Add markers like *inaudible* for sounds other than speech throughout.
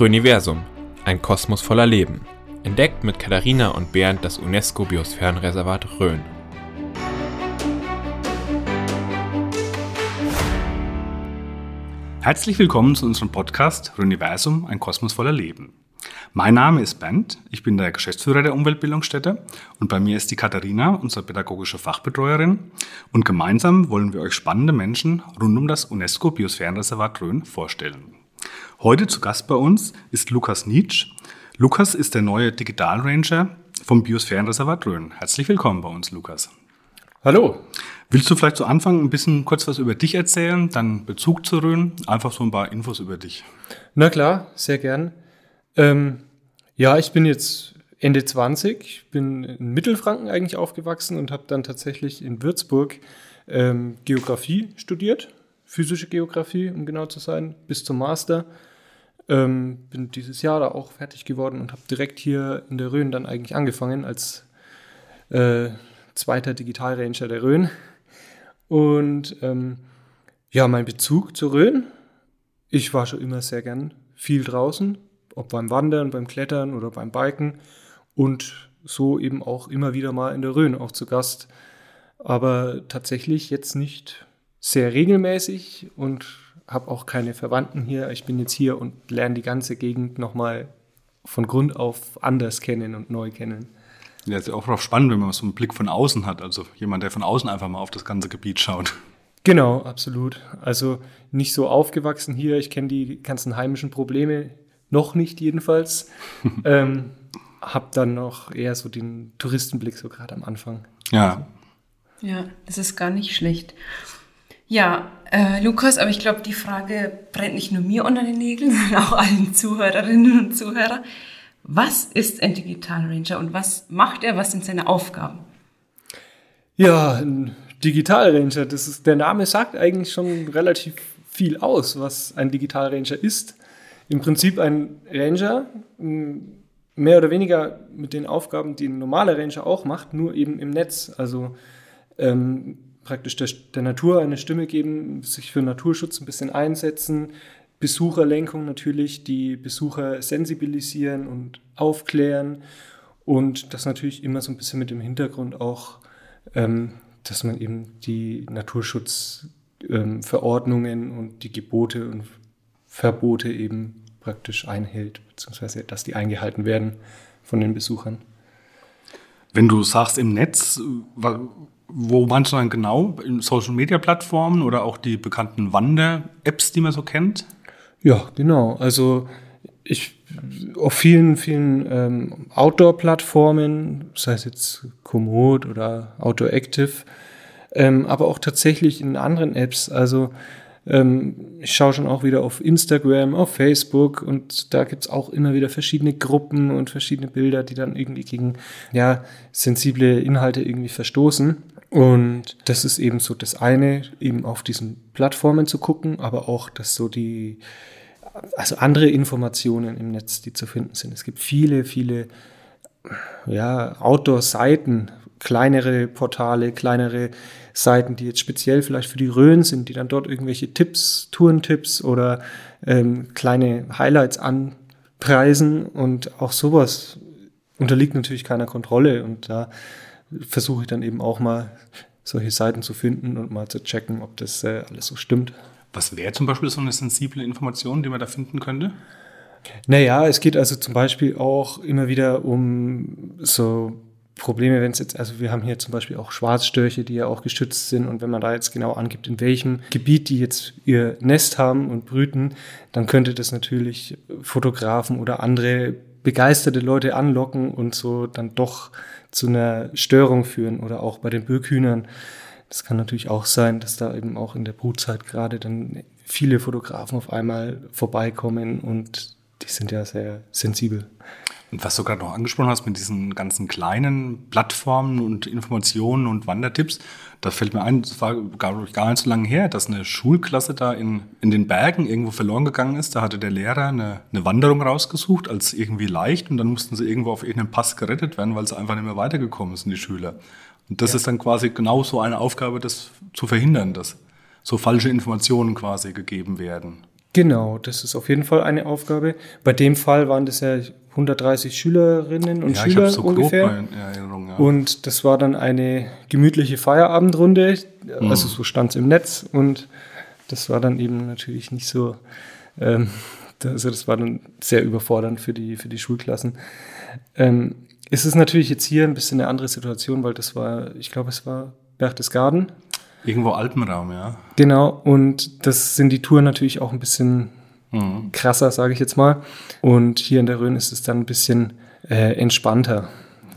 Rhöniversum, ein Kosmos voller Leben. Entdeckt mit Katharina und Bernd das UNESCO-Biosphärenreservat Rhön. Herzlich willkommen zu unserem Podcast Rhöniversum, ein Kosmos voller Leben. Mein Name ist Bernd, ich bin der Geschäftsführer der Umweltbildungsstätte und bei mir ist die Katharina, unsere pädagogische Fachbetreuerin. Und gemeinsam wollen wir euch spannende Menschen rund um das UNESCO-Biosphärenreservat Rhön vorstellen. Heute zu Gast bei uns ist Lukas Nietzsch. Lukas ist der neue Digital Ranger vom Biosphärenreservat Rhön. Herzlich willkommen bei uns, Lukas. Hallo. Willst du vielleicht zu Anfang ein bisschen kurz was über dich erzählen, dann Bezug zu Rhön, einfach so ein paar Infos über dich? Na klar, sehr gern. Ähm, ja, ich bin jetzt Ende 20, bin in Mittelfranken eigentlich aufgewachsen und habe dann tatsächlich in Würzburg ähm, Geografie studiert, physische Geografie, um genau zu sein, bis zum Master. Ähm, bin dieses Jahr da auch fertig geworden und habe direkt hier in der Rhön dann eigentlich angefangen als äh, zweiter Digitalranger der Rhön. Und ähm, ja, mein Bezug zur Rhön, ich war schon immer sehr gern viel draußen, ob beim Wandern, beim Klettern oder beim Biken und so eben auch immer wieder mal in der Rhön auch zu Gast. Aber tatsächlich jetzt nicht sehr regelmäßig und habe auch keine Verwandten hier. Ich bin jetzt hier und lerne die ganze Gegend nochmal von Grund auf anders kennen und neu kennen. Ja, ist ja auch spannend, wenn man so einen Blick von außen hat. Also jemand, der von außen einfach mal auf das ganze Gebiet schaut. Genau, absolut. Also nicht so aufgewachsen hier. Ich kenne die ganzen heimischen Probleme noch nicht jedenfalls. *laughs* ähm, hab dann noch eher so den Touristenblick so gerade am Anfang. Ja. Ja, das ist gar nicht schlecht. Ja, äh, Lukas, aber ich glaube, die Frage brennt nicht nur mir unter den Nägeln, *laughs* sondern auch allen Zuhörerinnen und Zuhörern. Was ist ein Digital Ranger und was macht er? Was sind seine Aufgaben? Ja, ein Digital Ranger, das ist, der Name sagt eigentlich schon relativ viel aus, was ein Digital Ranger ist. Im Prinzip ein Ranger, mehr oder weniger mit den Aufgaben, die ein normaler Ranger auch macht, nur eben im Netz. Also ähm, praktisch der, der, Natur eine Stimme geben, sich für Naturschutz ein bisschen einsetzen, Besucherlenkung natürlich, die Besucher sensibilisieren und aufklären und das natürlich immer so ein bisschen mit dem Hintergrund auch, ähm, dass man eben die Naturschutzverordnungen ähm, und die Gebote und Verbote eben praktisch einhält, beziehungsweise dass die eingehalten werden von den Besuchern. Wenn du sagst im Netz, wo meinst du dann genau? In Social Media Plattformen oder auch die bekannten Wander-Apps, die man so kennt? Ja, genau. Also ich auf vielen, vielen ähm, Outdoor-Plattformen, sei es jetzt Komoot oder Outdoor Active, ähm, aber auch tatsächlich in anderen Apps. Also ähm, ich schaue schon auch wieder auf Instagram, auf Facebook und da gibt's auch immer wieder verschiedene Gruppen und verschiedene Bilder, die dann irgendwie gegen ja, sensible Inhalte irgendwie verstoßen. Und das ist eben so das eine, eben auf diesen Plattformen zu gucken, aber auch, dass so die, also andere Informationen im Netz, die zu finden sind. Es gibt viele, viele, ja, Outdoor-Seiten, kleinere Portale, kleinere Seiten, die jetzt speziell vielleicht für die Rhön sind, die dann dort irgendwelche Tipps, Tourentipps oder ähm, kleine Highlights anpreisen und auch sowas unterliegt natürlich keiner Kontrolle und da versuche ich dann eben auch mal solche Seiten zu finden und mal zu checken, ob das äh, alles so stimmt. Was wäre zum Beispiel so eine sensible Information, die man da finden könnte? Naja, es geht also zum Beispiel auch immer wieder um so Probleme, wenn es jetzt, also wir haben hier zum Beispiel auch Schwarzstörche, die ja auch geschützt sind und wenn man da jetzt genau angibt, in welchem Gebiet die jetzt ihr Nest haben und brüten, dann könnte das natürlich Fotografen oder andere begeisterte Leute anlocken und so dann doch zu einer Störung führen oder auch bei den Birkhühnern. Das kann natürlich auch sein, dass da eben auch in der Brutzeit gerade dann viele Fotografen auf einmal vorbeikommen und die sind ja sehr sensibel. Und was du gerade noch angesprochen hast mit diesen ganzen kleinen Plattformen und Informationen und Wandertipps, da fällt mir ein, das war gar, gar nicht so lange her, dass eine Schulklasse da in, in den Bergen irgendwo verloren gegangen ist. Da hatte der Lehrer eine, eine Wanderung rausgesucht als irgendwie leicht und dann mussten sie irgendwo auf irgendeinem Pass gerettet werden, weil sie einfach nicht mehr weitergekommen sind, die Schüler. Und das ja. ist dann quasi genau so eine Aufgabe, das zu verhindern, dass so falsche Informationen quasi gegeben werden. Genau, das ist auf jeden Fall eine Aufgabe. Bei dem Fall waren das ja 130 Schülerinnen und ja, Schüler so ungefähr. Erinnerung. Ja. Und das war dann eine gemütliche Feierabendrunde, also so stand es im Netz und das war dann eben natürlich nicht so, ähm, also das war dann sehr überfordernd für die, für die Schulklassen. Ähm, es ist natürlich jetzt hier ein bisschen eine andere Situation, weil das war, ich glaube, es war Berchtesgaden. Irgendwo Alpenraum, ja. Genau, und das sind die Touren natürlich auch ein bisschen Mhm. krasser, sage ich jetzt mal. Und hier in der Rhön ist es dann ein bisschen äh, entspannter,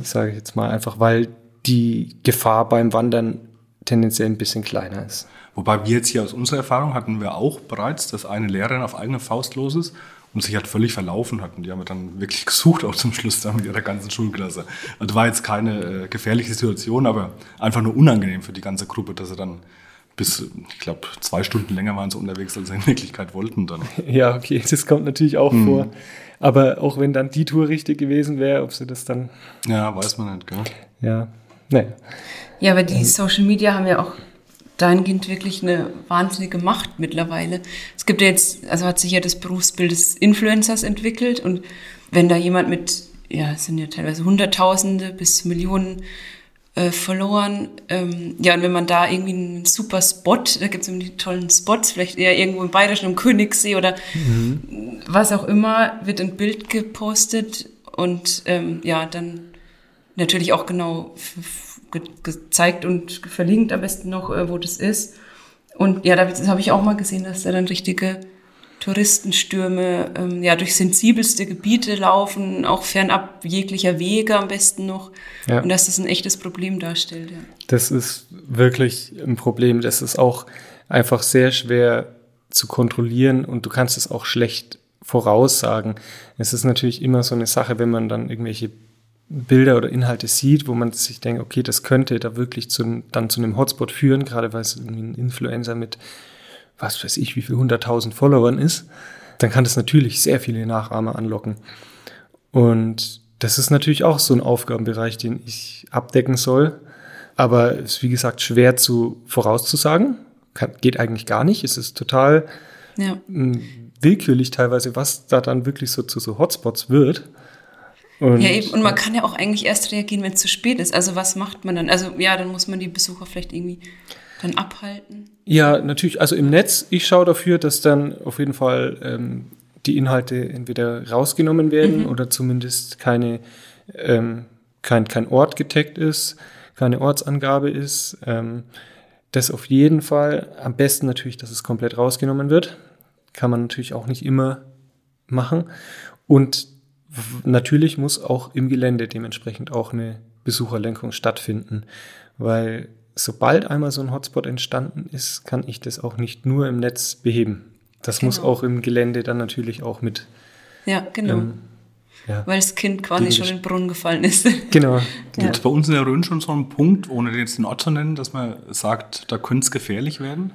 sage ich jetzt mal, einfach weil die Gefahr beim Wandern tendenziell ein bisschen kleiner ist. Wobei wir jetzt hier aus unserer Erfahrung hatten wir auch bereits, dass eine Lehrerin auf eigene Faust los ist und sich halt völlig verlaufen hat. Und die haben wir dann wirklich gesucht, auch zum Schluss da mit ihrer ganzen Schulklasse. Also war jetzt keine äh, gefährliche Situation, aber einfach nur unangenehm für die ganze Gruppe, dass sie dann bis, ich glaube, zwei Stunden länger waren sie unterwegs, als sie in Wirklichkeit wollten dann. *laughs* Ja, okay, das kommt natürlich auch vor. Aber auch wenn dann die Tour richtig gewesen wäre, ob sie das dann, Ja, weiß man nicht, gell? ja, naja. Ja, aber die Social Media haben ja auch dahingehend wirklich eine wahnsinnige Macht mittlerweile. Es gibt ja jetzt, also hat sich ja das Berufsbild des Influencers entwickelt und wenn da jemand mit, ja, es sind ja teilweise Hunderttausende bis Millionen äh, Followern, ähm, ja, und wenn man da irgendwie einen super Spot, da gibt es irgendwie die tollen Spots, vielleicht eher irgendwo im Bayerischen, im Königssee oder was auch immer, wird ein Bild gepostet und ähm, ja, dann natürlich auch genau ge gezeigt und verlinkt am besten noch, äh, wo das ist. Und ja, da habe ich auch mal gesehen, dass da dann richtige Touristenstürme ähm, ja durch sensibelste Gebiete laufen, auch fernab jeglicher Wege am besten noch. Ja. Und dass das ein echtes Problem darstellt. Ja. Das ist wirklich ein Problem. Das ist auch einfach sehr schwer zu kontrollieren und du kannst es auch schlecht voraussagen. Es ist natürlich immer so eine Sache, wenn man dann irgendwelche Bilder oder Inhalte sieht, wo man sich denkt, okay, das könnte da wirklich zu, dann zu einem Hotspot führen, gerade weil es ein Influencer mit, was weiß ich, wie viel hunderttausend Followern ist, dann kann das natürlich sehr viele Nachahmer anlocken. Und das ist natürlich auch so ein Aufgabenbereich, den ich abdecken soll. Aber es ist, wie gesagt, schwer zu vorauszusagen. Kann, geht eigentlich gar nicht. Es ist total Ja. mh, willkürlich teilweise, was da dann wirklich so zu so Hotspots wird. Und, Ja, eben. Und man kann ja auch eigentlich erst reagieren, wenn es zu spät ist. Also was macht man dann? Also ja, dann muss man die Besucher vielleicht irgendwie dann abhalten. Ja, natürlich. Also im Netz, ich schaue dafür, dass dann auf jeden Fall ähm, die Inhalte entweder rausgenommen werden oder zumindest keine, ähm, kein, kein Ort getaggt ist, keine Ortsangabe ist. Ähm, das auf jeden Fall. Am besten natürlich, dass es komplett rausgenommen wird. Kann man natürlich auch nicht immer machen. Und natürlich muss auch im Gelände dementsprechend auch eine Besucherlenkung stattfinden, weil sobald einmal so ein Hotspot entstanden ist, kann ich das auch nicht nur im Netz beheben. Das muss Genau. auch im Gelände dann natürlich auch mit. Ja, genau. Ähm, ja. Weil das Kind quasi schon in den Brunnen gefallen ist. *laughs* Genau. Ja. Gibt es bei uns in der Rhön schon so einen Punkt, ohne den jetzt den Ort zu nennen, dass man sagt, da könnte es gefährlich werden?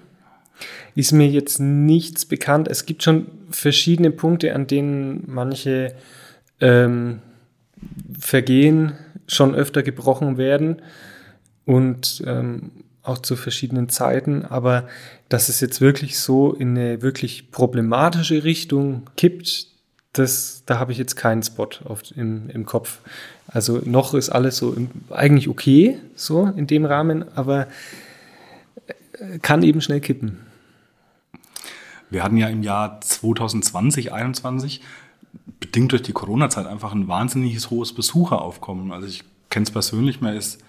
Ist mir jetzt nichts bekannt. Es gibt schon verschiedene Punkte, an denen manche ähm, Vergehen schon öfter gebrochen werden und ähm, auch zu verschiedenen Zeiten. Aber dass es jetzt wirklich so in eine wirklich problematische Richtung kippt, das, da habe ich jetzt keinen Spot auf, im, im Kopf. Also noch ist alles so im, eigentlich okay, so in dem Rahmen, aber äh, kann eben schnell kippen. Wir hatten ja im Jahr 2020, 2021, bedingt durch die Corona-Zeit, einfach ein wahnsinniges hohes Besucheraufkommen. Also ich kenne es persönlich, man ist,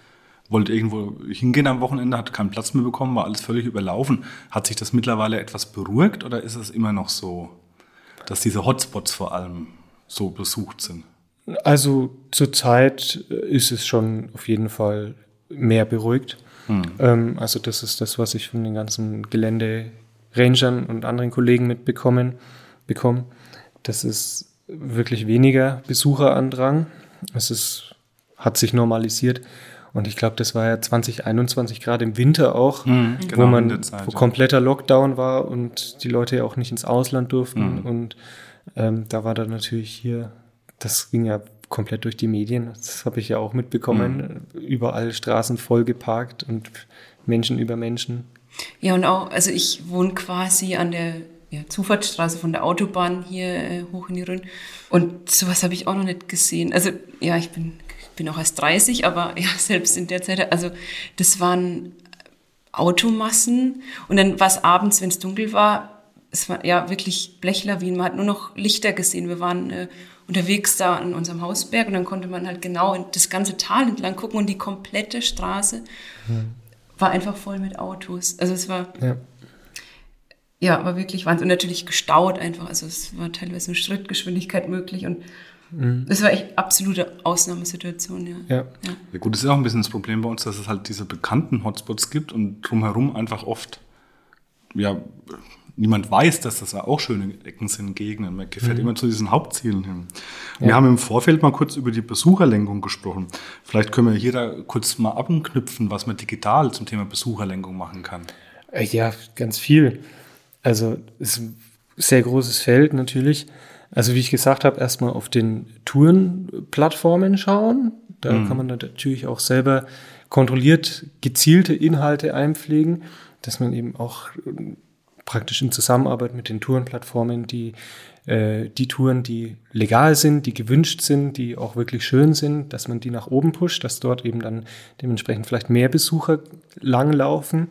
wollte irgendwo hingehen am Wochenende, hat keinen Platz mehr bekommen, war alles völlig überlaufen. Hat sich das mittlerweile etwas beruhigt oder ist es immer noch so, dass diese Hotspots vor allem so besucht sind? Also zurzeit ist es schon auf jeden Fall mehr beruhigt. Ähm, also das ist das, was ich von den ganzen Gelände-Rangern und anderen Kollegen mitbekommen bekomme. Das ist wirklich weniger Besucherandrang. Es ist, hat sich normalisiert. Und ich glaube, das war ja 2021 gerade im Winter auch, Mhm, wo genau, man Zeit, wo kompletter Lockdown war und die Leute ja auch nicht ins Ausland durften. Mhm. Und ähm, da war dann natürlich hier, das ging ja komplett durch die Medien. Das habe ich ja auch mitbekommen. Überall Straßen voll geparkt und Menschen über Menschen. Ja, und auch, also ich wohne quasi an der ja, Zufahrtsstraße von der Autobahn hier äh, hoch in die Rhön. Und sowas habe ich auch noch nicht gesehen. Also ja, ich bin, bin auch erst 30, aber *laughs* ja, selbst in der Zeit, also das waren Automassen. Und dann war es abends, wenn es dunkel war, es war ja wirklich Blechlawinen. Man hat nur noch Lichter gesehen. Wir waren äh, unterwegs da an unserem Hausberg und dann konnte man halt genau das ganze Tal entlang gucken und die komplette Straße hm. war einfach voll mit Autos. Also es war ja, ja war wirklich Wahnsinn. Und natürlich gestaut einfach. Also es war teilweise eine Schrittgeschwindigkeit möglich und mhm. das war echt absolute Ausnahmesituation, ja. Ja. ja. ja. Gut, das ist auch ein bisschen das Problem bei uns, dass es halt diese bekannten Hotspots gibt und drumherum einfach oft ja, niemand weiß, dass das auch schöne Ecken sind, Gegenden. Man gefährt mhm. immer zu diesen Hauptzielen hin. Ja. Wir haben im Vorfeld mal kurz über die Besucherlenkung gesprochen. Vielleicht können wir hier da kurz mal abknüpfen, was man digital zum Thema Besucherlenkung machen kann. Äh, ja, ganz viel. Also ist ein sehr großes Feld natürlich. Also wie ich gesagt habe, erstmal auf den Tourenplattformen schauen. Da mhm. kann man natürlich auch selber kontrolliert gezielte Inhalte einpflegen, dass man eben auch praktisch in Zusammenarbeit mit den Tourenplattformen die, äh, die Touren, die legal sind, die gewünscht sind, die auch wirklich schön sind, dass man die nach oben pusht, dass dort eben dann dementsprechend vielleicht mehr Besucher langlaufen.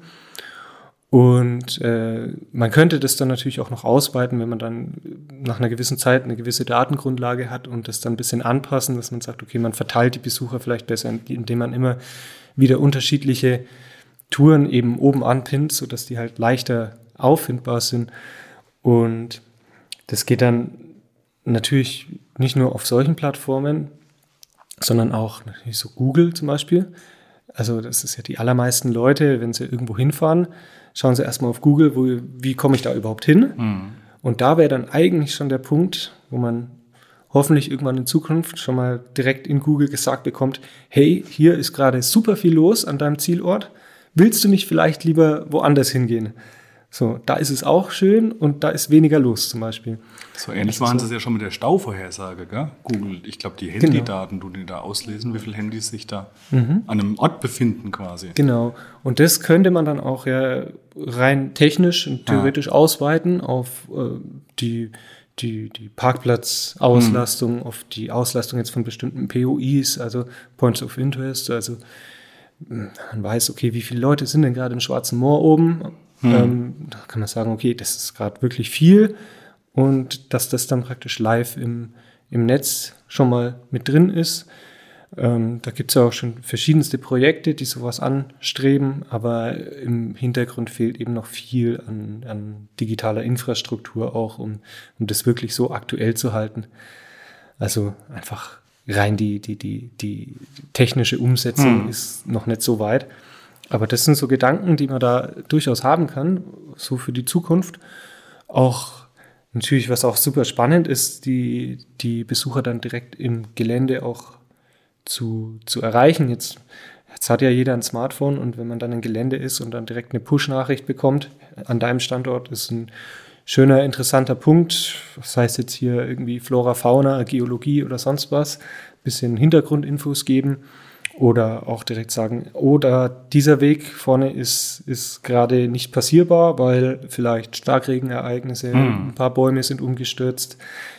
Und äh, man könnte das dann natürlich auch noch ausweiten, wenn man dann nach einer gewissen Zeit eine gewisse Datengrundlage hat und das dann ein bisschen anpassen, dass man sagt, okay, man verteilt die Besucher vielleicht besser, indem man immer wieder unterschiedliche Touren eben oben anpinnt, sodass die halt leichter auffindbar sind. Und das geht dann natürlich nicht nur auf solchen Plattformen, sondern auch natürlich so Google zum Beispiel. Also das ist ja die allermeisten Leute, wenn sie irgendwo hinfahren, schauen sie erstmal auf Google, wo, wie komme ich da überhaupt hin? Mhm. Und da wäre dann eigentlich schon der Punkt, wo man hoffentlich irgendwann in Zukunft schon mal direkt in Google gesagt bekommt, hey, hier ist gerade super viel los an deinem Zielort. Willst du nicht vielleicht lieber woanders hingehen? So, da ist es auch schön und da ist weniger los zum Beispiel. So ähnlich waren so. sie ja schon mit der Stauvorhersage, gell? Google, ich glaube, die. Handydaten, genau. du die da auslesen, wie viele Handys sich da mhm. an einem Ort befinden quasi. Genau. Und das könnte man dann auch ja rein technisch und theoretisch ah. ausweiten auf äh, die die, die Parkplatzauslastung, mhm. auf die Auslastung jetzt von bestimmten POIs, also Points of Interest, also man weiß, okay, wie viele Leute sind denn gerade im Schwarzen Moor oben? Hm. Ähm, da kann man sagen, okay, das ist gerade wirklich viel und dass das dann praktisch live im, im Netz schon mal mit drin ist. Ähm, da gibt es ja auch schon verschiedenste Projekte, die sowas anstreben, aber im Hintergrund fehlt eben noch viel an, an digitaler Infrastruktur auch, um, um das wirklich so aktuell zu halten. Also einfach rein die, die, die, die technische Umsetzung hm. ist noch nicht so weit. Aber das sind so Gedanken, die man da durchaus haben kann, so für die Zukunft. Auch natürlich, was auch super spannend ist, die, die Besucher dann direkt im Gelände auch zu, zu erreichen. Jetzt, jetzt hat ja jeder ein Smartphone und wenn man dann im Gelände ist und dann direkt eine Push-Nachricht bekommt, an deinem Standort ist ein schöner, interessanter Punkt. Das heißt jetzt hier irgendwie Flora, Fauna, Geologie oder sonst was, bisschen Hintergrundinfos geben oder auch direkt sagen, oder dieser Weg vorne ist, ist gerade nicht passierbar, weil vielleicht Starkregenereignisse, hm. ein paar Bäume sind umgestürzt,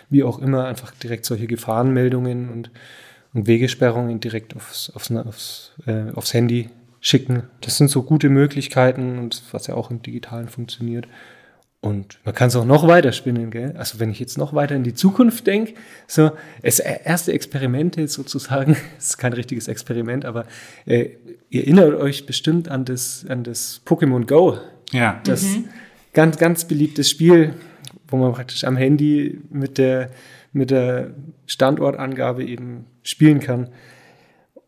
wie auch immer, einfach direkt solche Gefahrenmeldungen und, und Wegesperrungen direkt aufs, aufs, aufs, äh, aufs Handy schicken. Das sind so gute Möglichkeiten und was ja auch im Digitalen funktioniert. Und man kann es auch noch weiter spinnen, gell? Also wenn ich jetzt noch weiter in die Zukunft denke, so es erste Experimente sozusagen, *laughs* es ist kein richtiges Experiment, aber äh, ihr erinnert euch bestimmt an das an das Pokémon Go. Ja. Das mhm. ganz ganz beliebtes Spiel, wo man praktisch am Handy mit der mit der Standortangabe eben spielen kann.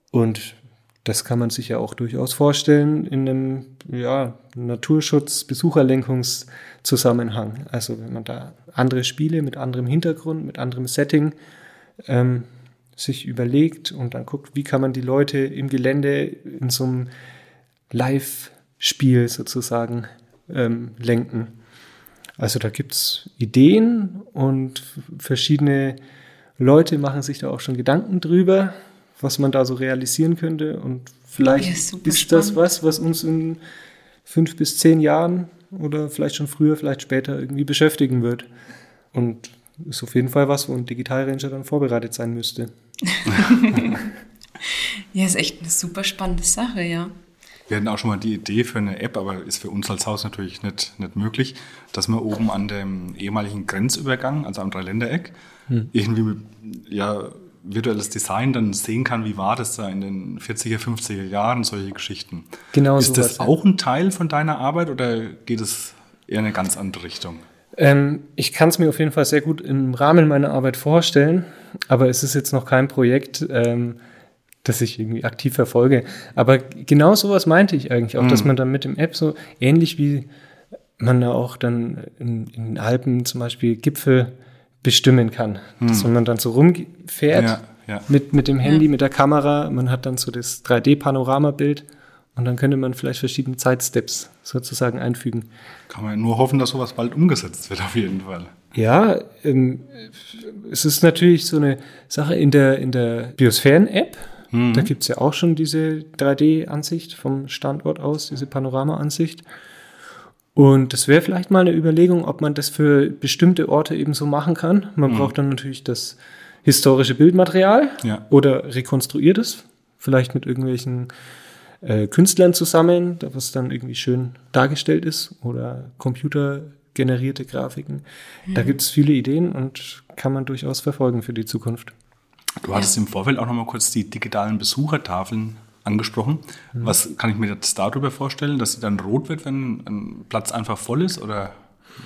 Und das kann man sich ja auch durchaus vorstellen in einem ja, Naturschutz-Besucherlenkungszusammenhang. Also wenn man da andere Spiele mit anderem Hintergrund, mit anderem Setting ähm, sich überlegt und dann guckt, wie kann man die Leute im Gelände in so einem Live-Spiel sozusagen ähm, lenken. Also da gibt es Ideen und verschiedene Leute machen sich da auch schon Gedanken drüber was man da so realisieren könnte. Und vielleicht ja, ist, ist das was, was uns in fünf bis zehn Jahren oder vielleicht schon früher, vielleicht später irgendwie beschäftigen wird. Und ist auf jeden Fall was, wo ein Digitalranger dann vorbereitet sein müsste. *laughs* ja, ist echt eine super spannende Sache, ja. Wir hatten auch schon mal die Idee für eine App, aber ist für uns als Haus natürlich nicht, nicht möglich, dass man oben an dem ehemaligen Grenzübergang, also am Dreiländereck, hm. irgendwie ja, virtuelles Design dann sehen kann, wie war das da in den 40er, 50er Jahren, solche Geschichten. Genau Ist das auch ein Teil von deiner Arbeit oder geht es eher in eine ganz andere Richtung? Ähm, ich kann es mir auf jeden Fall sehr gut im Rahmen meiner Arbeit vorstellen, aber es ist jetzt noch kein Projekt, ähm, das ich irgendwie aktiv verfolge. Aber genau sowas meinte ich eigentlich auch, mhm. dass man dann mit dem App so ähnlich wie man da auch dann in, in den Alpen zum Beispiel Gipfel bestimmen kann. Mhm. Dass man dann so rumfährt ja, ja. Mit, mit dem Handy, ja. mit der Kamera, man hat dann so das 3D-Panoramabild und dann könnte man vielleicht verschiedene Zeitsteps sozusagen einfügen. Kann man nur hoffen, dass sowas bald umgesetzt wird, auf jeden Fall. Ja, ähm, es ist natürlich so eine Sache in der, in der Biosphären-App, Mhm. Da gibt's ja auch schon diese 3D-Ansicht vom Standort aus, diese Panorama-Ansicht. Und das wäre vielleicht mal eine Überlegung, ob man das für bestimmte Orte eben so machen kann. Man mhm. braucht dann natürlich das historische Bildmaterial ja. oder rekonstruiert es, vielleicht mit irgendwelchen äh, Künstlern zusammen, was dann irgendwie schön dargestellt ist oder computergenerierte Grafiken. Mhm. Da gibt's viele Ideen und kann man durchaus verfolgen für die Zukunft. Du hattest ja. im Vorfeld auch noch mal kurz die digitalen Besuchertafeln angesprochen. Mhm. Was kann ich mir jetzt darüber vorstellen, dass sie dann rot wird, wenn ein Platz einfach voll ist? Oder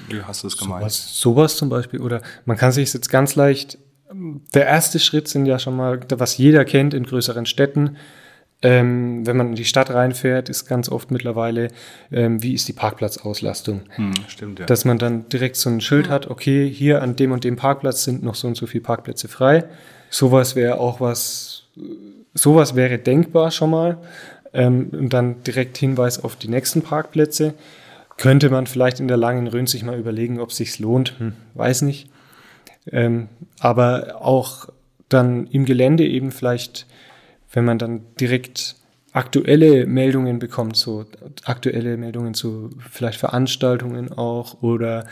wie hast du das gemeint? Sowas, sowas zum Beispiel. Oder man kann sich jetzt ganz leicht, der erste Schritt sind ja schon mal, was jeder kennt in größeren Städten, ähm, wenn man in die Stadt reinfährt, ist ganz oft mittlerweile, ähm, wie ist die Parkplatzauslastung? Hm, stimmt, ja. Dass man dann direkt so ein Schild hat, okay, hier an dem und dem Parkplatz sind noch so und so viele Parkplätze frei. Sowas wäre auch was, sowas wäre denkbar schon mal. Ähm, und dann direkt Hinweis auf die nächsten Parkplätze. Könnte man vielleicht in der langen Rhön sich mal überlegen, ob es sich lohnt. Hm, weiß nicht. Ähm, aber auch dann im Gelände eben vielleicht, wenn man dann direkt aktuelle Meldungen bekommt, so aktuelle Meldungen zu vielleicht Veranstaltungen auch oder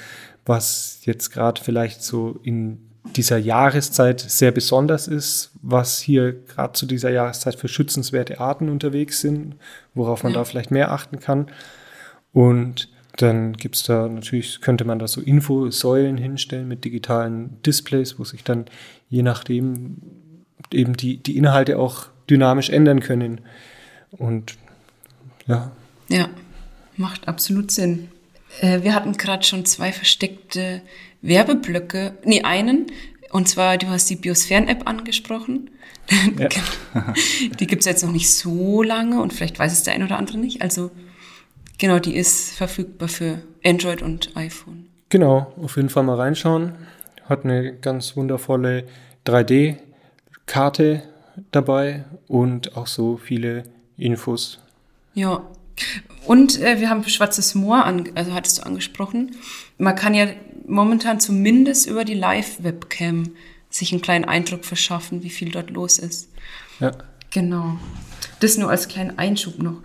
was jetzt gerade vielleicht so in dieser Jahreszeit sehr besonders ist, was hier gerade zu dieser Jahreszeit für schützenswerte Arten unterwegs sind, worauf man ja. da vielleicht mehr achten kann. Und dann gibt's da natürlich, könnte man da so Infosäulen hinstellen mit digitalen Displays, wo sich dann je nachdem eben die, die Inhalte auch dynamisch ändern können. Und ja. Ja, macht absolut Sinn. Äh, wir hatten gerade schon zwei versteckte Werbeblöcke, nee, einen, und zwar, du hast die Biosphären-App angesprochen. Ja. *laughs* die gibt's jetzt noch nicht so lange und vielleicht weiß es der ein oder andere nicht. Also genau, die ist verfügbar für Android und iPhone. Genau, auf jeden Fall mal reinschauen. Hat eine ganz wundervolle 3D-Karte dabei und auch so viele Infos. Ja, und äh, wir haben Schwarzes Moor, an, also hattest du angesprochen. Man kann ja momentan zumindest über die Live-Webcam sich einen kleinen Eindruck verschaffen, wie viel dort los ist. Ja. Genau. Das nur als kleinen Einschub noch.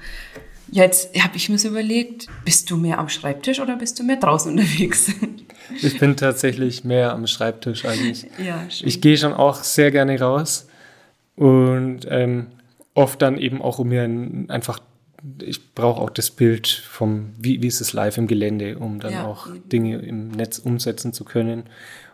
Jetzt habe ich mir so überlegt, bist du mehr am Schreibtisch oder bist du mehr draußen unterwegs? *laughs* Ich bin tatsächlich mehr am Schreibtisch eigentlich. Ja, schön. Ich gehe schon auch sehr gerne raus und ähm, oft dann eben auch, um mir einfach ich brauche auch das Bild vom, wie, wie ist es live im Gelände, um dann ja. auch Dinge im Netz umsetzen zu können,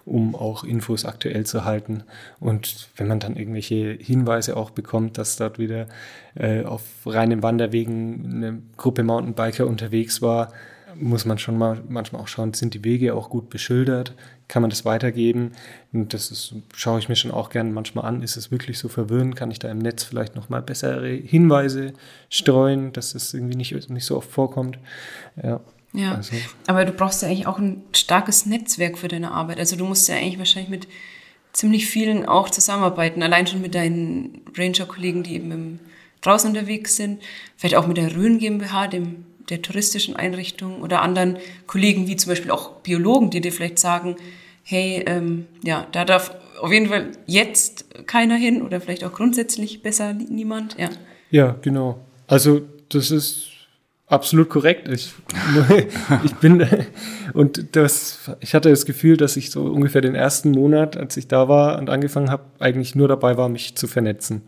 um auch Infos aktuell zu halten. Und wenn man dann irgendwelche Hinweise auch bekommt, dass dort wieder äh, auf reinen Wanderwegen eine Gruppe Mountainbiker unterwegs war, muss man schon mal manchmal auch schauen, sind die Wege auch gut beschildert, kann man das weitergeben? Und das ist, schaue ich mir schon auch gerne manchmal an. Ist es wirklich so verwirrend? Kann ich da im Netz vielleicht noch mal bessere Hinweise streuen, dass es irgendwie nicht, nicht so oft vorkommt? Ja. Ja, also. aber du brauchst ja eigentlich auch ein starkes Netzwerk für deine Arbeit. Also du musst ja eigentlich wahrscheinlich mit ziemlich vielen auch zusammenarbeiten. Allein schon mit deinen Ranger-Kollegen, die eben im, draußen unterwegs sind. Vielleicht auch mit der Rhön GmbH, dem der touristischen Einrichtung oder anderen Kollegen, wie zum Beispiel auch Biologen, die dir vielleicht sagen, hey, ähm, ja, da darf auf jeden Fall jetzt keiner hin oder vielleicht auch grundsätzlich besser niemand, ja. Ja, genau. Also das ist absolut korrekt. Ich, *laughs* ich bin und das, ich hatte das Gefühl, dass ich so ungefähr den ersten Monat, als ich da war und angefangen habe, eigentlich nur dabei war, mich zu vernetzen.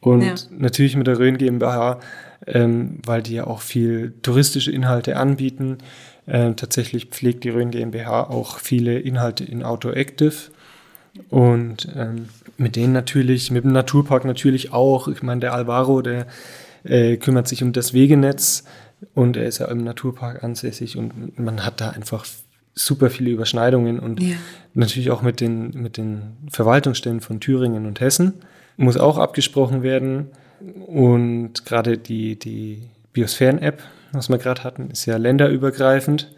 Und ja. natürlich mit der Rhön GmbH, ähm, weil die ja auch viel touristische Inhalte anbieten. Ähm, tatsächlich pflegt die Rhön GmbH auch viele Inhalte in Outdoor Active. Und ähm, mit denen natürlich, mit dem Naturpark natürlich auch. Ich meine, der Alvaro, der äh, kümmert sich um das Wegenetz und er ist ja im Naturpark ansässig und man hat da einfach super viele Überschneidungen und ja. natürlich auch mit den, mit den Verwaltungsstellen von Thüringen und Hessen muss auch abgesprochen werden. Und gerade die, die Biosphären-App, was wir gerade hatten, ist ja länderübergreifend.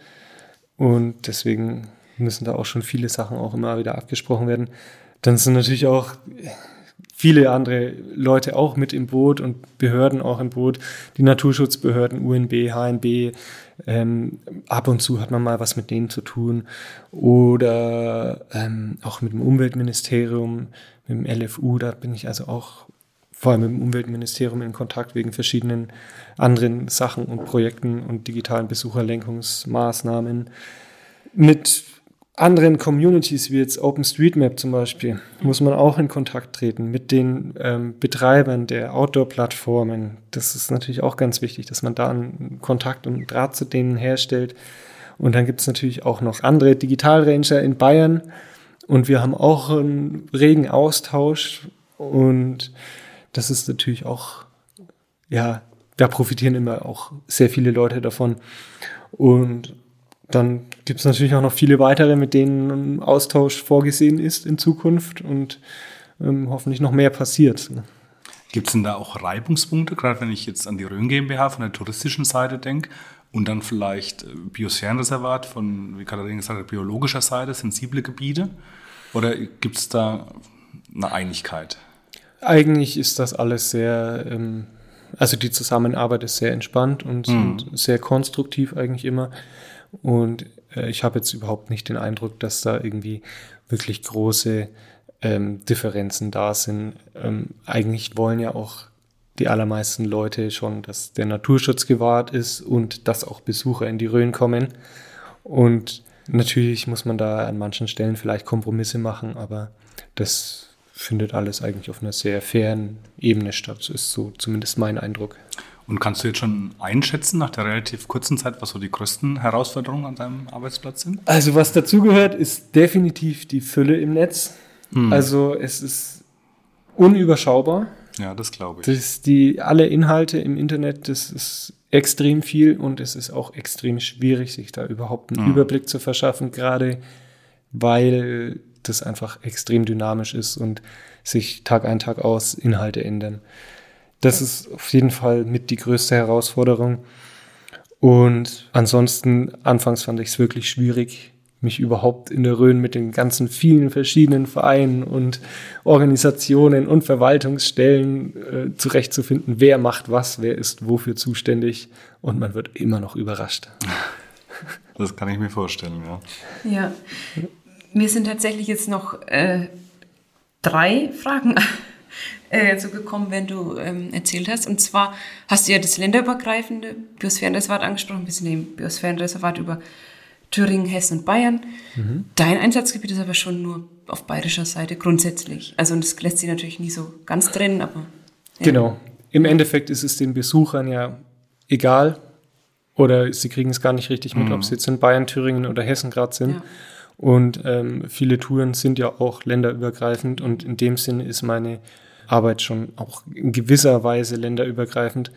Und deswegen müssen da auch schon viele Sachen auch immer wieder abgesprochen werden. Dann sind natürlich auch viele andere Leute auch mit im Boot und Behörden auch im Boot, die Naturschutzbehörden, UNB, HNB, ähm, ab und zu hat man mal was mit denen zu tun oder ähm, auch mit dem Umweltministerium, mit dem LFU, da bin ich also auch vor allem mit dem Umweltministerium in Kontakt wegen verschiedenen anderen Sachen und Projekten und digitalen Besucherlenkungsmaßnahmen. Mit anderen Communities wie jetzt OpenStreetMap zum Beispiel muss man auch in Kontakt treten mit den ähm, Betreibern der Outdoor-Plattformen. Das ist natürlich auch ganz wichtig, dass man da einen Kontakt und Draht zu denen herstellt. Und dann gibt es natürlich auch noch andere Digitalranger in Bayern. Und wir haben auch einen regen Austausch. Und das ist natürlich auch, ja, da profitieren immer auch sehr viele Leute davon. Und dann gibt es natürlich auch noch viele weitere, mit denen ein Austausch vorgesehen ist in Zukunft und ähm, hoffentlich noch mehr passiert. Gibt es denn da auch Reibungspunkte, gerade wenn ich jetzt an die Rhön GmbH von der touristischen Seite denke und dann vielleicht äh, Biosphärenreservat von, wie Katharina gesagt hat, biologischer Seite, sensible Gebiete? Oder gibt es da eine Einigkeit? Eigentlich ist das alles sehr, ähm, also die Zusammenarbeit ist sehr entspannt und, mhm. und sehr konstruktiv eigentlich immer. Und äh, ich habe jetzt überhaupt nicht den Eindruck, dass da irgendwie wirklich große ähm, Differenzen da sind. Ähm, eigentlich wollen ja auch die allermeisten Leute schon, dass der Naturschutz gewahrt ist und dass auch Besucher in die Rhön kommen. Und natürlich muss man da an manchen Stellen vielleicht Kompromisse machen, aber das findet alles eigentlich auf einer sehr fairen Ebene statt. Ist so zumindest mein Eindruck. Und kannst du jetzt schon einschätzen, nach der relativ kurzen Zeit, was so die größten Herausforderungen an deinem Arbeitsplatz sind? Also was dazugehört, ist definitiv die Fülle im Netz. Hm. Also es ist unüberschaubar. Ja, das glaube ich. Das die, alle Inhalte im Internet, das ist extrem viel und es ist auch extrem schwierig, sich da überhaupt einen hm. Überblick zu verschaffen, gerade weil das einfach extrem dynamisch ist und sich Tag ein, Tag aus Inhalte ändern. Das ist auf jeden Fall mit die größte Herausforderung. Und ansonsten, anfangs fand ich es wirklich schwierig, mich überhaupt in der Rhön mit den ganzen vielen verschiedenen Vereinen und Organisationen und Verwaltungsstellen äh, zurechtzufinden, wer macht was, wer ist wofür zuständig und man wird immer noch überrascht. Das kann ich mir vorstellen, ja. Ja, mir sind tatsächlich jetzt noch äh, drei Fragen *laughs* äh, so gekommen, wenn du ähm, erzählt hast. Und zwar hast du ja das länderübergreifende Biosphärenreservat angesprochen, ein bisschen dem Biosphärenreservat über Thüringen, Hessen und Bayern. Mhm. Dein Einsatzgebiet ist aber schon nur auf bayerischer Seite grundsätzlich. Also und das lässt sich natürlich nie so ganz trennen, aber. Ja. Genau. Im Endeffekt ist es den Besuchern ja egal. Oder sie kriegen es gar nicht richtig mit, mhm. ob sie jetzt in Bayern, Thüringen oder Hessen gerade sind. Ja. Und ähm, viele Touren sind ja auch länderübergreifend und in dem Sinne ist meine Arbeit schon auch in gewisser Weise länderübergreifend,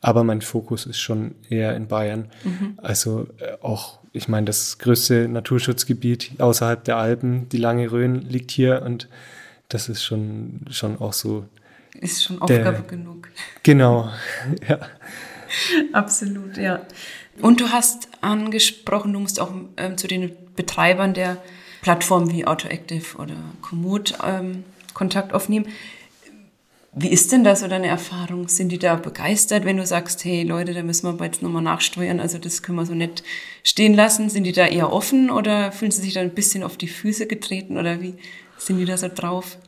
aber mein Fokus ist schon eher in Bayern. Mhm. Also äh, auch, ich meine, das größte Naturschutzgebiet außerhalb der Alpen, die lange Rhön, liegt hier und das ist schon, schon auch so. Ist schon Aufgabe der, genug. Genau, *laughs* ja. Absolut, ja. Und du hast angesprochen, du musst auch ähm, zu den Betreibern der Plattformen wie AutoActive oder Komoot ähm, Kontakt aufnehmen. Wie ist denn das so deine Erfahrung? Sind die da begeistert, wenn du sagst, hey Leute, da müssen wir jetzt nochmal nachsteuern, also das können wir so nicht stehen lassen? Sind die da eher offen oder fühlen sie sich da ein bisschen auf die Füße getreten oder wie sind die da so drauf?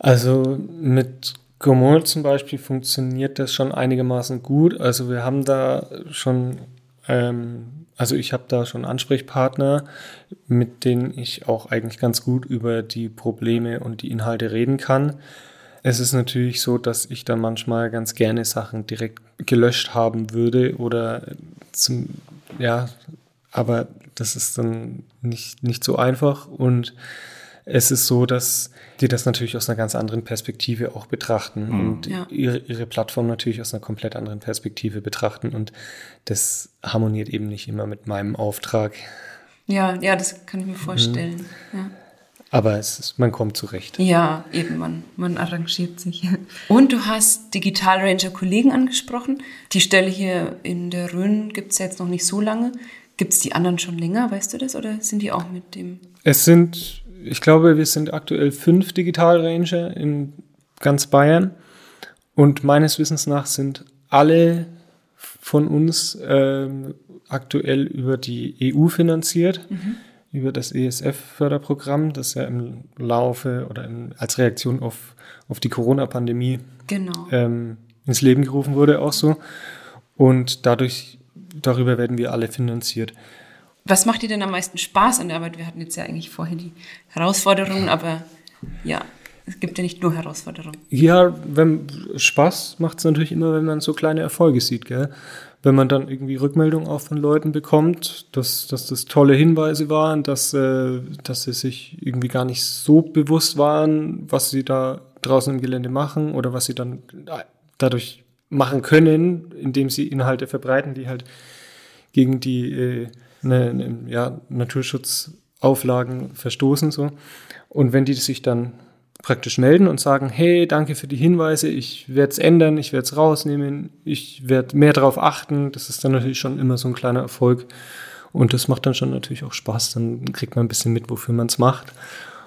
Also mit Gomol zum Beispiel funktioniert das schon einigermaßen gut. Also wir haben da schon, ähm, also ich habe da schon Ansprechpartner, mit denen ich auch eigentlich ganz gut über die Probleme und die Inhalte reden kann. Es ist natürlich so, dass ich dann manchmal ganz gerne Sachen direkt gelöscht haben würde oder zum, ja, aber das ist dann nicht, nicht so einfach und es ist so, dass die das natürlich aus einer ganz anderen Perspektive auch betrachten mhm. und ja. ihre, ihre Plattform natürlich aus einer komplett anderen Perspektive betrachten und das harmoniert eben nicht immer mit meinem Auftrag. Ja, ja, das kann ich mir vorstellen. Mhm. Ja. Aber es ist, man kommt zurecht. Ja, eben, man, man arrangiert sich. Und du hast Digital Ranger Kollegen angesprochen. Die Stelle hier in der Rhön gibt es ja jetzt noch nicht so lange. Gibt es die anderen schon länger, weißt du das? Oder sind die auch mit dem? Es sind ich glaube, wir sind aktuell fünf Digital Ranger in ganz Bayern. Und meines Wissens nach sind alle von uns äh, aktuell über die EU finanziert, mhm. über das ESF-Förderprogramm, das ja im Laufe oder in, als Reaktion auf, auf die Corona-Pandemie genau. ähm, ins Leben gerufen wurde, auch so. Und dadurch, darüber werden wir alle finanziert. Was macht dir denn am meisten Spaß an der Arbeit? Wir hatten jetzt ja eigentlich vorher die Herausforderungen, aber ja, es gibt ja nicht nur Herausforderungen. Ja, wenn, Spaß macht es natürlich immer, wenn man so kleine Erfolge sieht, gell? Wenn man dann irgendwie Rückmeldungen auch von Leuten bekommt, dass, dass das tolle Hinweise waren, dass, äh, dass sie sich irgendwie gar nicht so bewusst waren, was sie da draußen im Gelände machen oder was sie dann dadurch machen können, indem sie Inhalte verbreiten, die halt gegen die äh, eine, ja, Naturschutzauflagen verstoßen. So. Und wenn die sich dann praktisch melden und sagen, hey, danke für die Hinweise, ich werde es ändern, ich werde es rausnehmen, ich werde mehr darauf achten, das ist dann natürlich schon immer so ein kleiner Erfolg. Und das macht dann schon natürlich auch Spaß, dann kriegt man ein bisschen mit, wofür man es macht.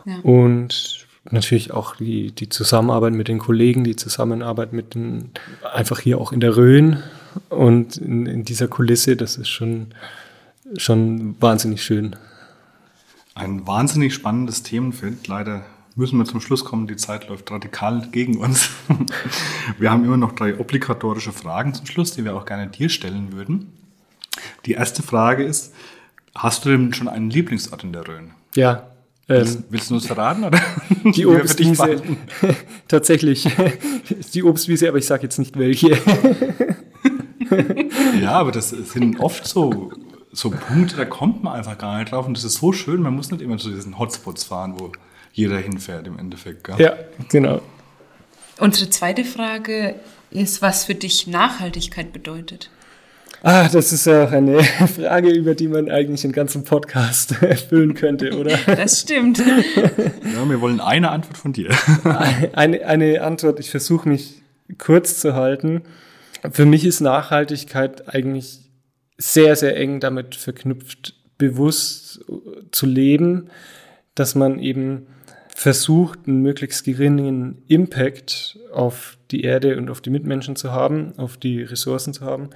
Ja. Und natürlich auch die, die Zusammenarbeit mit den Kollegen, die Zusammenarbeit mit den, einfach hier auch in der Rhön und in, in dieser Kulisse, das ist schon, schon wahnsinnig schön. Ein wahnsinnig spannendes Themenfeld. Leider müssen wir zum Schluss kommen. Die Zeit läuft radikal gegen uns. *laughs* Wir haben immer noch drei obligatorische Fragen zum Schluss, die wir auch gerne dir stellen würden. Die erste Frage ist, hast du denn schon einen Lieblingsort in der Rhön? Ja. Willst, ähm, willst du uns verraten? Oder? *laughs* Die Obstwiese. *laughs* Tatsächlich. Die Obstwiese, aber ich sage jetzt nicht welche. ja, aber das sind oft so so Punkte, da kommt man einfach gar nicht drauf. Und das ist so schön, man muss nicht immer zu diesen Hotspots fahren, wo jeder hinfährt im Endeffekt. Gell? Ja, genau. Unsere zweite Frage ist, was für dich Nachhaltigkeit bedeutet. Ah, das ist ja auch eine *laughs* Frage, über die man eigentlich einen ganzen Podcast *laughs* füllen könnte, oder? *laughs* Das stimmt. Ja, wir wollen eine Antwort von dir. Eine, eine Antwort, ich versuche mich kurz zu halten. Für mich ist Nachhaltigkeit eigentlich sehr, sehr eng damit verknüpft, bewusst zu leben, dass man eben versucht, einen möglichst geringen Impact auf die Erde und auf die Mitmenschen zu haben, auf die Ressourcen zu haben.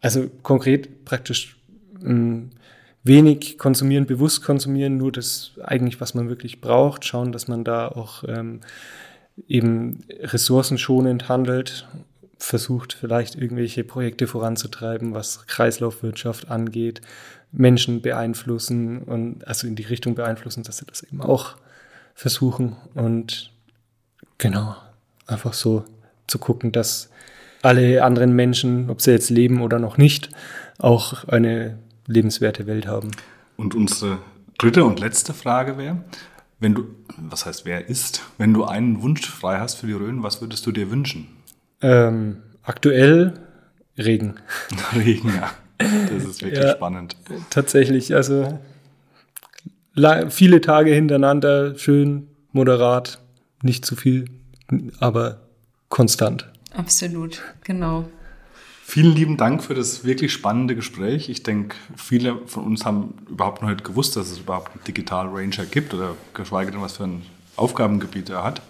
Also konkret praktisch mh, hm, wenig konsumieren, bewusst konsumieren, nur das eigentlich, was man wirklich braucht, schauen, dass man da auch ähm, eben ressourcenschonend handelt versucht vielleicht irgendwelche Projekte voranzutreiben, was Kreislaufwirtschaft angeht, Menschen beeinflussen und also in die Richtung beeinflussen, dass sie das eben auch versuchen und genau, einfach so zu gucken, dass alle anderen Menschen, ob sie jetzt leben oder noch nicht, auch eine lebenswerte Welt haben. Und unsere dritte und letzte Frage wäre, wenn du, was heißt wer ist, wenn du einen Wunsch frei hast für die Rhön, was würdest du dir wünschen? Ähm, aktuell Regen. *laughs* Regen, ja. Das ist wirklich ja, spannend. Tatsächlich, also viele Tage hintereinander, schön, moderat, nicht zu viel, aber konstant. Absolut, genau. Vielen lieben Dank für das wirklich spannende Gespräch. Ich denke, viele von uns haben überhaupt noch nicht gewusst, dass es überhaupt einen Digital Ranger gibt oder geschweige denn, was für ein Aufgabengebiet er hat.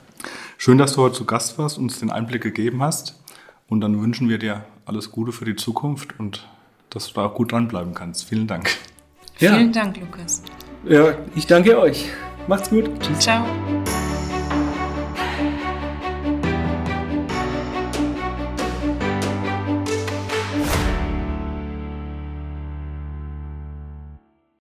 Schön, dass du heute zu Gast warst und uns den Einblick gegeben hast. Und dann wünschen wir dir alles Gute für die Zukunft und dass du da auch gut dranbleiben kannst. Vielen Dank. Ja. Vielen Dank, Lukas. Ja, ich danke euch. Macht's gut. Tschüss. Ciao.